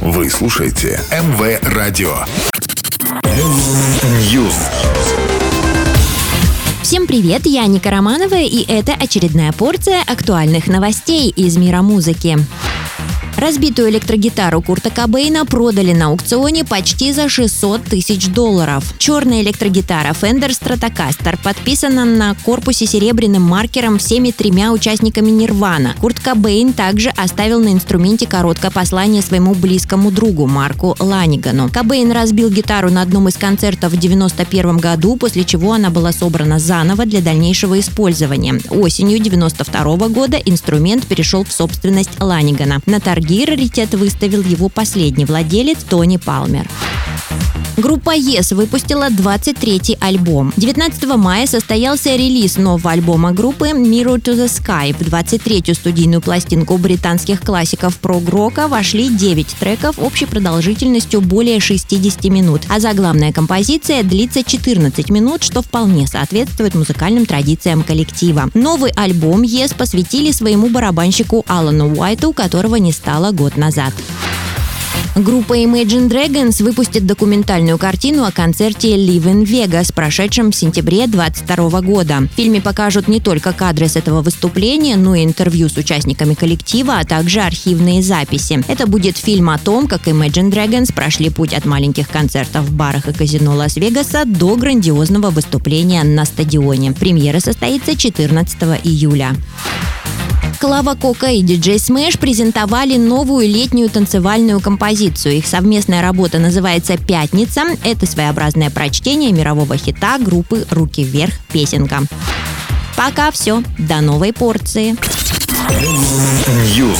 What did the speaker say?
Вы слушаете МВ Радио. News. Всем привет, я Ника Романова, и это очередная порция актуальных новостей из мира музыки. Разбитую электрогитару Курта Кобейна продали на аукционе почти за 600 тысяч долларов. Черная электрогитара Fender Stratocaster подписана на корпусе серебряным маркером всеми тремя участниками Нирвана. Курт Кобейн также оставил на инструменте короткое послание своему близкому другу Марку Ланигану. Кобейн разбил гитару на одном из концертов в 1991 году, после чего она была собрана заново для дальнейшего использования. Осенью 1992 года инструмент перешел в собственность Ланигана. На торги торги раритет выставил его последний владелец Тони Палмер. Группа Yes выпустила 23-й альбом. 19 мая состоялся релиз нового альбома группы Mirror to the Sky. В 23-ю студийную пластинку британских классиков прог-рока вошли 9 треков общей продолжительностью более 60 минут, а заглавная композиция длится 14 минут, что вполне соответствует музыкальным традициям коллектива. Новый альбом Yes посвятили своему барабанщику Алану Уайту, которого не стало год назад. Группа Imagine Dragons выпустит документальную картину о концерте Live in Vegas, прошедшем в сентябре 2022 года. В фильме покажут не только кадры с этого выступления, но и интервью с участниками коллектива, а также архивные записи. Это будет фильм о том, как Imagine Dragons прошли путь от маленьких концертов в барах и казино Лас-Вегаса до грандиозного выступления на стадионе. Премьера состоится 14 июля. Клава Кока и DJ Smash презентовали новую летнюю танцевальную композицию. Их совместная работа называется «Пятница». Это своеобразное прочтение мирового хита группы «Руки вверх. Песенка». Пока все. До новой порции. News.